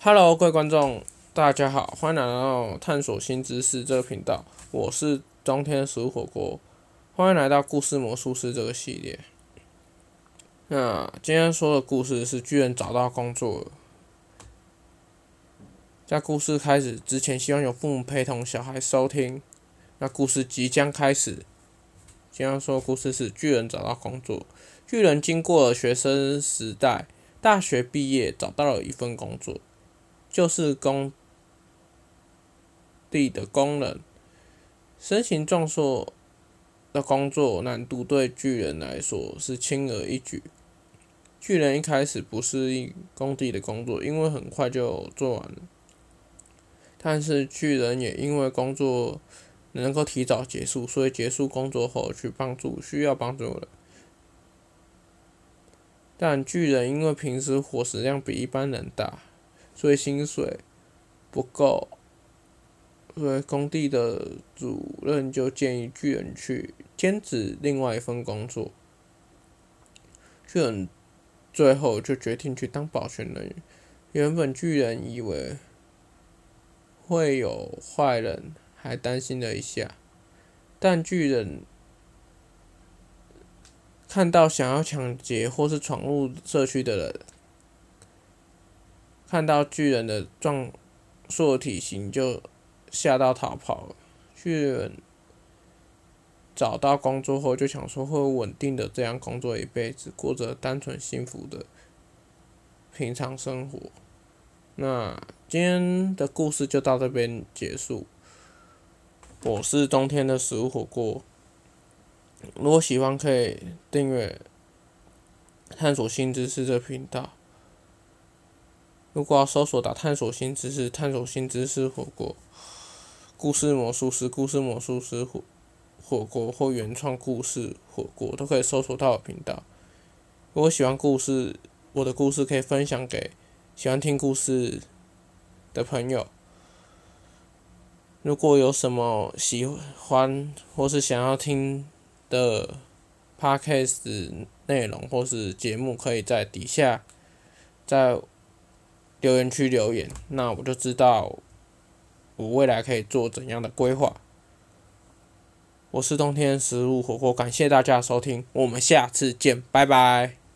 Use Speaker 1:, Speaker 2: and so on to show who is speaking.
Speaker 1: Hello，各位观众，大家好，欢迎来到探索新知识这个频道。我是冬天食物火锅，欢迎来到故事魔术师这个系列。那今天说的故事是巨人找到工作。在故事开始之前，希望有父母陪同小孩收听。那故事即将开始。今天说的故事是巨人找到工作。巨人经过了学生时代，大学毕业找到了一份工作，就是工地的工人。身形壮硕的工作难度对巨人来说是轻而易举。巨人一开始不适应工地的工作，因为很快就做完了。但是巨人也因为工作能够提早结束，所以结束工作后去帮助需要帮助的。但巨人因为平时伙食量比一般人大，所以薪水不够，所以工地的主任就建议巨人去兼职另外一份工作。巨人最后就决定去当保全人员。原本巨人以为会有坏人，还担心了一下，但巨人。看到想要抢劫或是闯入社区的人，看到巨人的壮硕体型就吓到逃跑了。巨人找到工作后就想说会稳定的这样工作一辈子，过着单纯幸福的平常生活。那今天的故事就到这边结束。我是冬天的食物火锅。如果喜欢，可以订阅“探索新知识”这频道。如果要搜索打“探索新知识”、“探索新知识火锅”、“故事魔术师”、“故事魔术师火火锅”或“原创故事火锅”，都可以搜索到我频道。如果喜欢故事，我的故事可以分享给喜欢听故事的朋友。如果有什么喜欢或是想要听，的 podcast 内容或是节目，可以在底下在留言区留言，那我就知道我未来可以做怎样的规划。我是冬天食物火锅，感谢大家收听，我们下次见，拜拜。